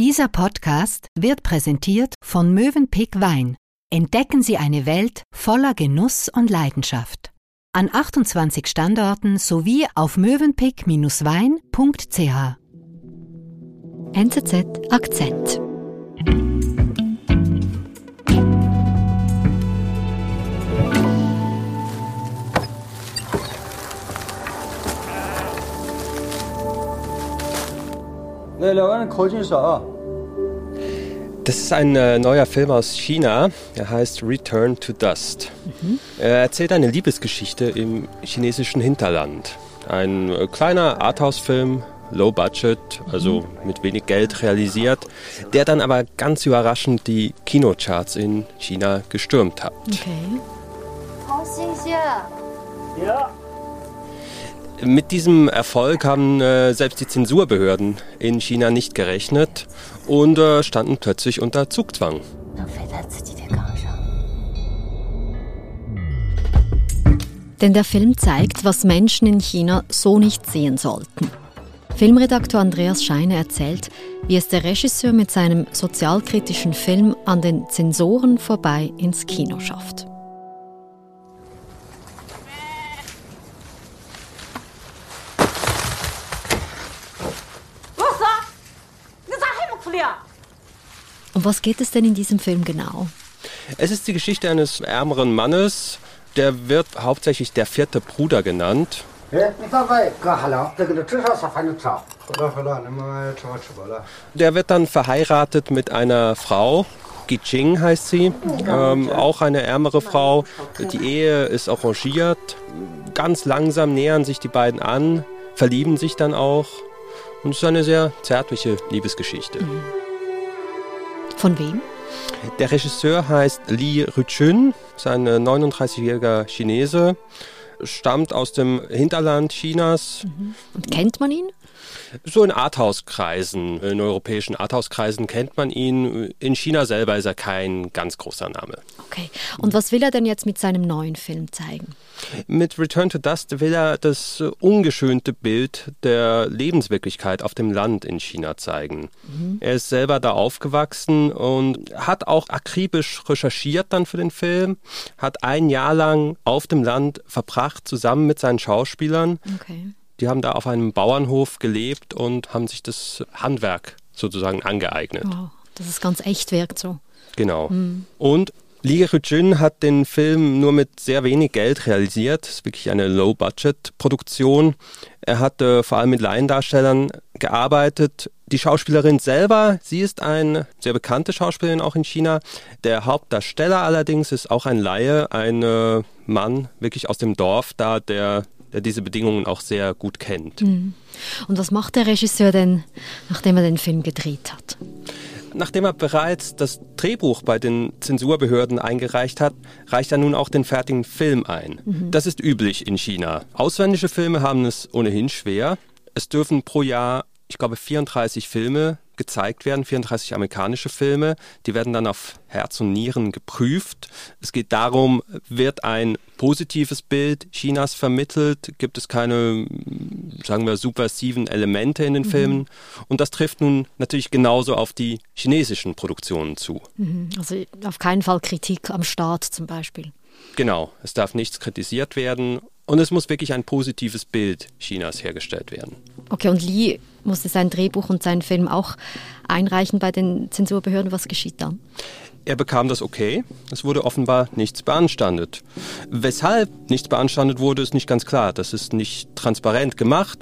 Dieser Podcast wird präsentiert von Mövenpick Wein. Entdecken Sie eine Welt voller Genuss und Leidenschaft. An 28 Standorten sowie auf mövenpick-wein.ch. NZZ Akzent. Das ist ein äh, neuer Film aus China. Er heißt Return to Dust. Mhm. Er erzählt eine Liebesgeschichte im chinesischen Hinterland. Ein äh, kleiner Arthouse-Film, low budget, also mhm. mit wenig Geld realisiert, der dann aber ganz überraschend die Kinocharts in China gestürmt hat. Okay. Ja. Mit diesem Erfolg haben äh, selbst die Zensurbehörden in China nicht gerechnet und äh, standen plötzlich unter Zugzwang. Denn der Film zeigt, was Menschen in China so nicht sehen sollten. Filmredaktor Andreas Scheine erzählt, wie es der Regisseur mit seinem sozialkritischen Film an den Zensoren vorbei ins Kino schafft. Um was geht es denn in diesem Film genau? Es ist die Geschichte eines ärmeren Mannes, der wird hauptsächlich der vierte Bruder genannt. Der wird dann verheiratet mit einer Frau, Gijing heißt sie, ähm, auch eine ärmere Frau. Die Ehe ist arrangiert. Ganz langsam nähern sich die beiden an, verlieben sich dann auch. Und es ist eine sehr zärtliche Liebesgeschichte. Mhm. Von wem? Der Regisseur heißt Li Ruchun, ist ein 39-jähriger Chinese, stammt aus dem Hinterland Chinas. Mhm. Und kennt man ihn? So in Arthouse-Kreisen, in europäischen Arthouse-Kreisen kennt man ihn. In China selber ist er kein ganz großer Name. Okay. Und was will er denn jetzt mit seinem neuen Film zeigen? Mit Return to Dust will er das ungeschönte Bild der Lebenswirklichkeit auf dem Land in China zeigen. Mhm. Er ist selber da aufgewachsen und hat auch akribisch recherchiert dann für den Film, hat ein Jahr lang auf dem Land verbracht, zusammen mit seinen Schauspielern. Okay. Die haben da auf einem Bauernhof gelebt und haben sich das Handwerk sozusagen angeeignet. Oh, dass es ganz echt wirkt so. Genau. Mhm. Und Li Jun hat den Film nur mit sehr wenig Geld realisiert. Es ist wirklich eine Low-Budget-Produktion. Er hat äh, vor allem mit Laiendarstellern gearbeitet. Die Schauspielerin selber, sie ist eine sehr bekannte Schauspielerin auch in China. Der Hauptdarsteller allerdings ist auch ein Laie, ein äh, Mann wirklich aus dem Dorf da, der der diese Bedingungen auch sehr gut kennt. Mhm. Und was macht der Regisseur denn, nachdem er den Film gedreht hat? Nachdem er bereits das Drehbuch bei den Zensurbehörden eingereicht hat, reicht er nun auch den fertigen Film ein. Mhm. Das ist üblich in China. Ausländische Filme haben es ohnehin schwer. Es dürfen pro Jahr, ich glaube, 34 Filme gezeigt werden, 34 amerikanische Filme. Die werden dann auf Herz und Nieren geprüft. Es geht darum, wird ein positives Bild Chinas vermittelt? Gibt es keine, sagen wir, subversiven Elemente in den mhm. Filmen? Und das trifft nun natürlich genauso auf die chinesischen Produktionen zu. Mhm. Also auf keinen Fall Kritik am Staat zum Beispiel. Genau, es darf nichts kritisiert werden und es muss wirklich ein positives Bild Chinas hergestellt werden. Okay, und Li musste sein Drehbuch und seinen Film auch einreichen bei den Zensurbehörden. Was geschieht dann? Er bekam das okay. Es wurde offenbar nichts beanstandet. Weshalb nichts beanstandet wurde, ist nicht ganz klar. Das ist nicht transparent gemacht.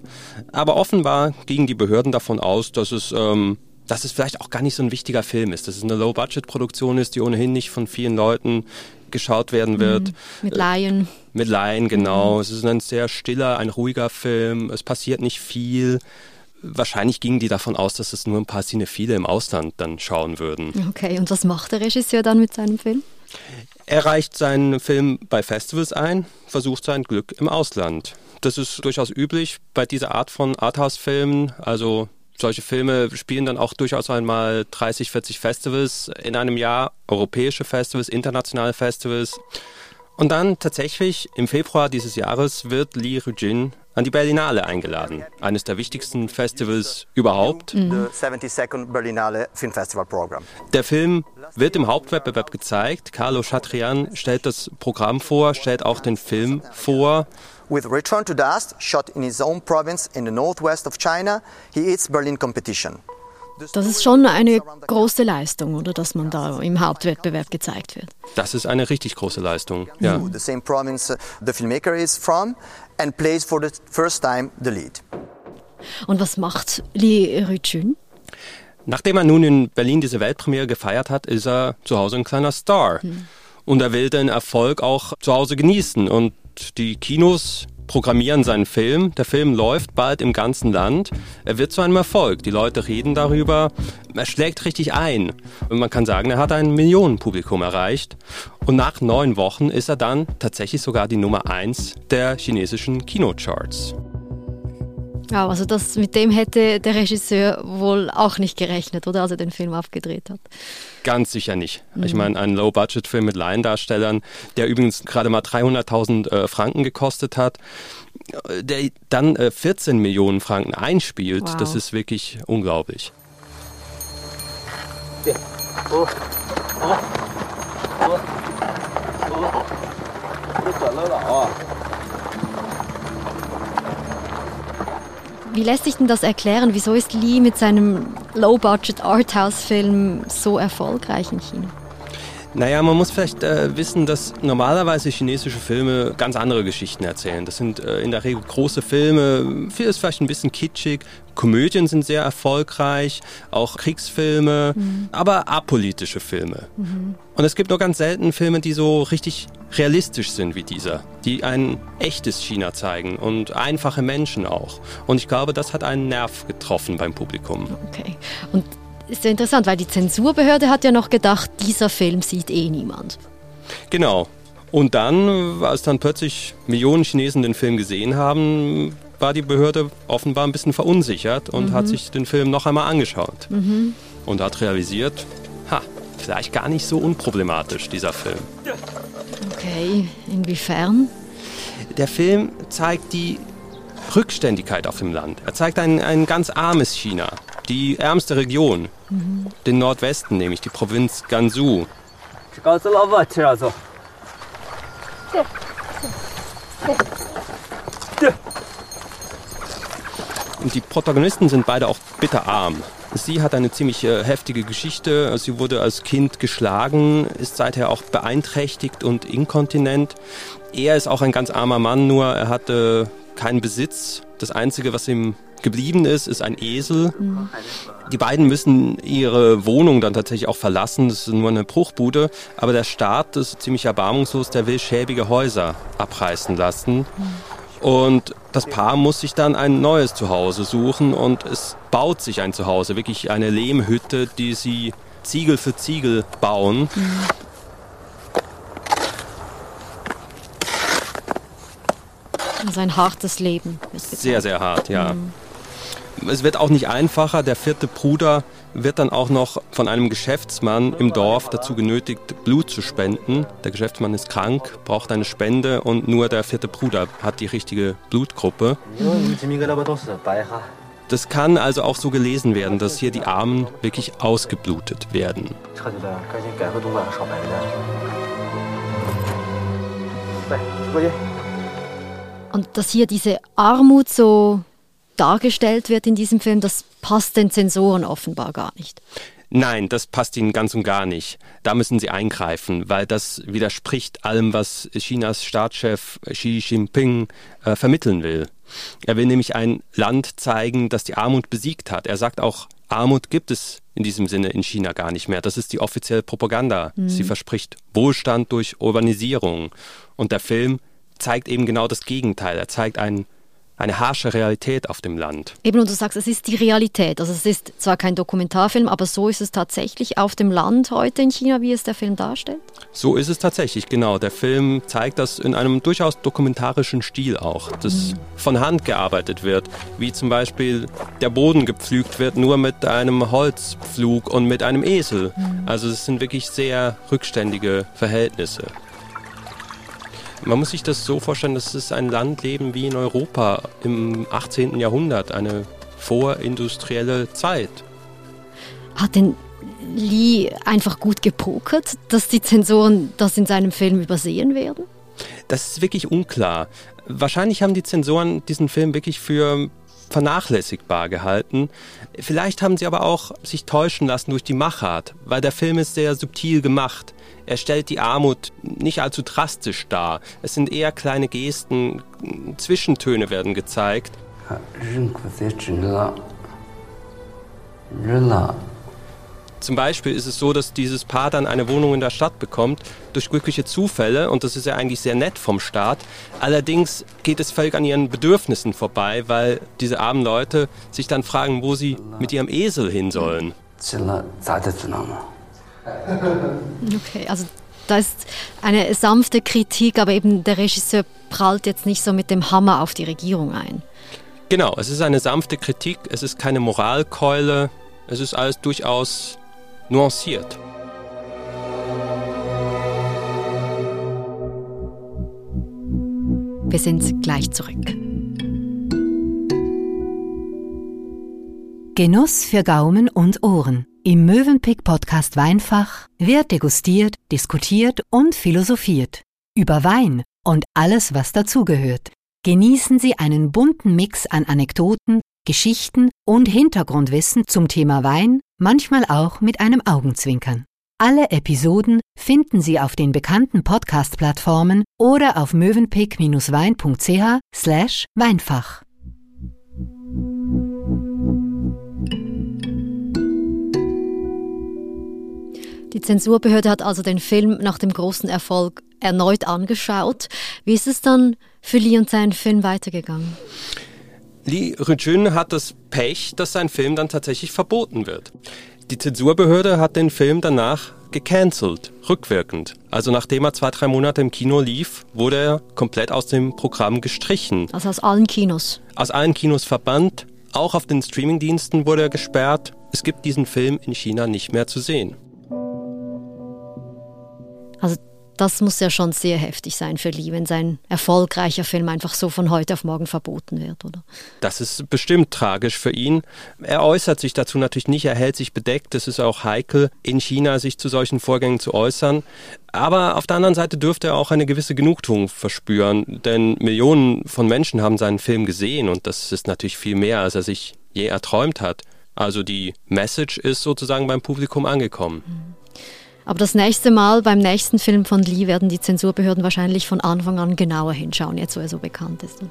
Aber offenbar gingen die Behörden davon aus, dass es ähm, dass es vielleicht auch gar nicht so ein wichtiger Film ist, dass es eine Low-Budget-Produktion ist, die ohnehin nicht von vielen Leuten geschaut werden wird. Mhm. Mit Laien. Mit Laien, genau. Mhm. Es ist ein sehr stiller, ein ruhiger Film. Es passiert nicht viel. Wahrscheinlich gingen die davon aus, dass es nur ein paar Cinephile im Ausland dann schauen würden. Okay, und was macht der Regisseur dann mit seinem Film? Er reicht seinen Film bei Festivals ein, versucht sein Glück im Ausland. Das ist durchaus üblich bei dieser Art von Arthouse-Filmen. Also solche Filme spielen dann auch durchaus einmal 30, 40 Festivals in einem Jahr, europäische Festivals, internationale Festivals. Und dann tatsächlich im Februar dieses Jahres wird Li Rujin an die Berlinale eingeladen, eines der wichtigsten Festivals überhaupt. Mhm. Der Film wird im Hauptwettbewerb gezeigt. Carlo Chatrian stellt das Programm vor, stellt auch den Film vor. With Return to Dust, shot in his own province in the northwest of China, he eats Berlin competition. Das ist schon eine große Leistung, oder dass man da im Hauptwettbewerb gezeigt wird. Das ist eine richtig große Leistung. Ja. The same province uh, the filmmaker is from and plays for the first time the lead. Und was macht Li Ruijun? Nachdem er nun in Berlin diese Weltpremiere gefeiert hat, ist er zu Hause ein kleiner Star. Hm. Und er will den Erfolg auch zu Hause genießen. Und die Kinos programmieren seinen Film. Der Film läuft bald im ganzen Land. Er wird zu einem Erfolg. Die Leute reden darüber. Er schlägt richtig ein. Und man kann sagen, er hat ein Millionenpublikum erreicht. Und nach neun Wochen ist er dann tatsächlich sogar die Nummer eins der chinesischen Kinocharts. Ja, also das, mit dem hätte der Regisseur wohl auch nicht gerechnet, oder als er den Film aufgedreht hat. Ganz sicher nicht. Mhm. Ich meine, ein Low-Budget-Film mit Laiendarstellern, der übrigens gerade mal 300.000 äh, Franken gekostet hat, der dann äh, 14 Millionen Franken einspielt, wow. das ist wirklich unglaublich. Ja. Oh. Oh. Oh. Wie lässt sich denn das erklären? Wieso ist Lee mit seinem Low-Budget Arthouse-Film so erfolgreich in China? Naja, man muss vielleicht äh, wissen, dass normalerweise chinesische Filme ganz andere Geschichten erzählen. Das sind äh, in der Regel große Filme, viel ist vielleicht ein bisschen kitschig. Komödien sind sehr erfolgreich, auch Kriegsfilme, mhm. aber apolitische Filme. Mhm. Und es gibt nur ganz selten Filme, die so richtig realistisch sind wie dieser, die ein echtes China zeigen und einfache Menschen auch. Und ich glaube, das hat einen Nerv getroffen beim Publikum. Okay. Und ist ja interessant, weil die Zensurbehörde hat ja noch gedacht, dieser Film sieht eh niemand. Genau. Und dann, als dann plötzlich Millionen Chinesen den Film gesehen haben, war die Behörde offenbar ein bisschen verunsichert und mhm. hat sich den Film noch einmal angeschaut. Mhm. Und hat realisiert, ha, vielleicht gar nicht so unproblematisch, dieser Film. Okay, inwiefern? Der Film zeigt die Rückständigkeit auf dem Land. Er zeigt ein, ein ganz armes China, die ärmste Region, mhm. den Nordwesten, nämlich die Provinz Gansu. Und die Protagonisten sind beide auch bitterarm. Sie hat eine ziemlich äh, heftige Geschichte. Sie wurde als Kind geschlagen, ist seither auch beeinträchtigt und inkontinent. Er ist auch ein ganz armer Mann, nur er hatte keinen Besitz. Das Einzige, was ihm geblieben ist, ist ein Esel. Mhm. Die beiden müssen ihre Wohnung dann tatsächlich auch verlassen. Das ist nur eine Bruchbude. Aber der Staat ist ziemlich erbarmungslos. Der will schäbige Häuser abreißen lassen. Mhm. Und das Paar muss sich dann ein neues Zuhause suchen und es baut sich ein Zuhause, wirklich eine Lehmhütte, die sie Ziegel für Ziegel bauen. Mhm. Also ein hartes Leben. Sehr, sehr hart, ja. Mhm. Es wird auch nicht einfacher. Der vierte Bruder wird dann auch noch von einem Geschäftsmann im Dorf dazu genötigt, Blut zu spenden. Der Geschäftsmann ist krank, braucht eine Spende und nur der vierte Bruder hat die richtige Blutgruppe. Das kann also auch so gelesen werden, dass hier die Armen wirklich ausgeblutet werden. Und dass hier diese Armut so dargestellt wird in diesem Film, das passt den Zensoren offenbar gar nicht. Nein, das passt ihnen ganz und gar nicht. Da müssen sie eingreifen, weil das widerspricht allem, was Chinas Staatschef Xi Jinping äh, vermitteln will. Er will nämlich ein Land zeigen, das die Armut besiegt hat. Er sagt auch, Armut gibt es in diesem Sinne in China gar nicht mehr. Das ist die offizielle Propaganda. Mhm. Sie verspricht Wohlstand durch Urbanisierung. Und der Film zeigt eben genau das Gegenteil. Er zeigt einen eine harsche Realität auf dem Land. Eben, und du sagst, es ist die Realität. Also es ist zwar kein Dokumentarfilm, aber so ist es tatsächlich auf dem Land heute in China, wie es der Film darstellt? So ist es tatsächlich, genau. Der Film zeigt das in einem durchaus dokumentarischen Stil auch, dass mhm. von Hand gearbeitet wird, wie zum Beispiel der Boden gepflügt wird, nur mit einem Holzpflug und mit einem Esel. Mhm. Also es sind wirklich sehr rückständige Verhältnisse. Man muss sich das so vorstellen, dass es ein Land leben wie in Europa im 18. Jahrhundert, eine vorindustrielle Zeit. Hat denn Lee einfach gut gepokert, dass die Zensoren das in seinem Film übersehen werden? Das ist wirklich unklar. Wahrscheinlich haben die Zensoren diesen Film wirklich für vernachlässigbar gehalten. Vielleicht haben sie aber auch sich täuschen lassen durch die Machart, weil der Film ist sehr subtil gemacht. Er stellt die Armut nicht allzu drastisch dar. Es sind eher kleine Gesten, Zwischentöne werden gezeigt. Zum Beispiel ist es so, dass dieses Paar dann eine Wohnung in der Stadt bekommt, durch glückliche Zufälle, und das ist ja eigentlich sehr nett vom Staat. Allerdings geht es völlig an ihren Bedürfnissen vorbei, weil diese armen Leute sich dann fragen, wo sie mit ihrem Esel hin sollen. Okay, also da ist eine sanfte Kritik, aber eben der Regisseur prallt jetzt nicht so mit dem Hammer auf die Regierung ein. Genau, es ist eine sanfte Kritik, es ist keine Moralkeule, es ist alles durchaus nuanciert. Wir sind gleich zurück. Genuss für Gaumen und Ohren. Im Mövenpick Podcast Weinfach wird degustiert, diskutiert und philosophiert. Über Wein und alles, was dazugehört. Genießen Sie einen bunten Mix an Anekdoten, Geschichten und Hintergrundwissen zum Thema Wein, manchmal auch mit einem Augenzwinkern. Alle Episoden finden Sie auf den bekannten Podcast-Plattformen oder auf mövenpick-wein.ch slash Weinfach. Die Zensurbehörde hat also den Film nach dem großen Erfolg erneut angeschaut. Wie ist es dann für Lee und seinen Film weitergegangen? Lee Rujun hat das Pech, dass sein Film dann tatsächlich verboten wird. Die Zensurbehörde hat den Film danach gecancelt, rückwirkend. Also nachdem er zwei, drei Monate im Kino lief, wurde er komplett aus dem Programm gestrichen. Also aus allen Kinos? Aus allen Kinos verbannt. Auch auf den Streamingdiensten wurde er gesperrt. Es gibt diesen Film in China nicht mehr zu sehen. Also das muss ja schon sehr heftig sein für Lee, wenn sein erfolgreicher Film einfach so von heute auf morgen verboten wird, oder? Das ist bestimmt tragisch für ihn. Er äußert sich dazu natürlich nicht, er hält sich bedeckt. Es ist auch heikel, in China sich zu solchen Vorgängen zu äußern. Aber auf der anderen Seite dürfte er auch eine gewisse Genugtuung verspüren, denn Millionen von Menschen haben seinen Film gesehen und das ist natürlich viel mehr, als er sich je erträumt hat. Also die Message ist sozusagen beim Publikum angekommen. Aber das nächste Mal beim nächsten Film von Lee werden die Zensurbehörden wahrscheinlich von Anfang an genauer hinschauen, jetzt wo er so bekannt ist. Oder?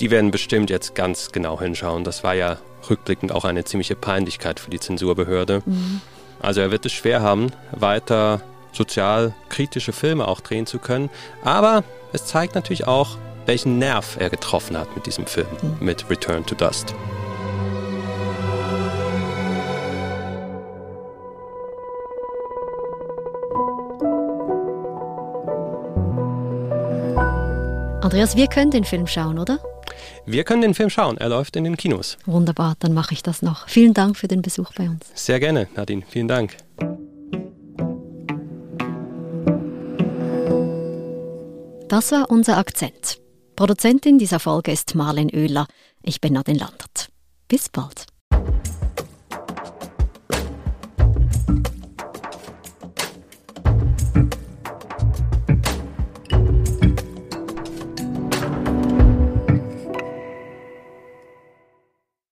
Die werden bestimmt jetzt ganz genau hinschauen. Das war ja rückblickend auch eine ziemliche Peinlichkeit für die Zensurbehörde. Mhm. Also er wird es schwer haben, weiter sozial kritische Filme auch drehen zu können. Aber es zeigt natürlich auch, welchen Nerv er getroffen hat mit diesem Film, mhm. mit Return to Dust. Andreas, wir können den Film schauen, oder? Wir können den Film schauen. Er läuft in den Kinos. Wunderbar, dann mache ich das noch. Vielen Dank für den Besuch bei uns. Sehr gerne, Nadine. Vielen Dank. Das war unser Akzent. Produzentin dieser Folge ist Marlen Oehler. Ich bin Nadine Landert. Bis bald.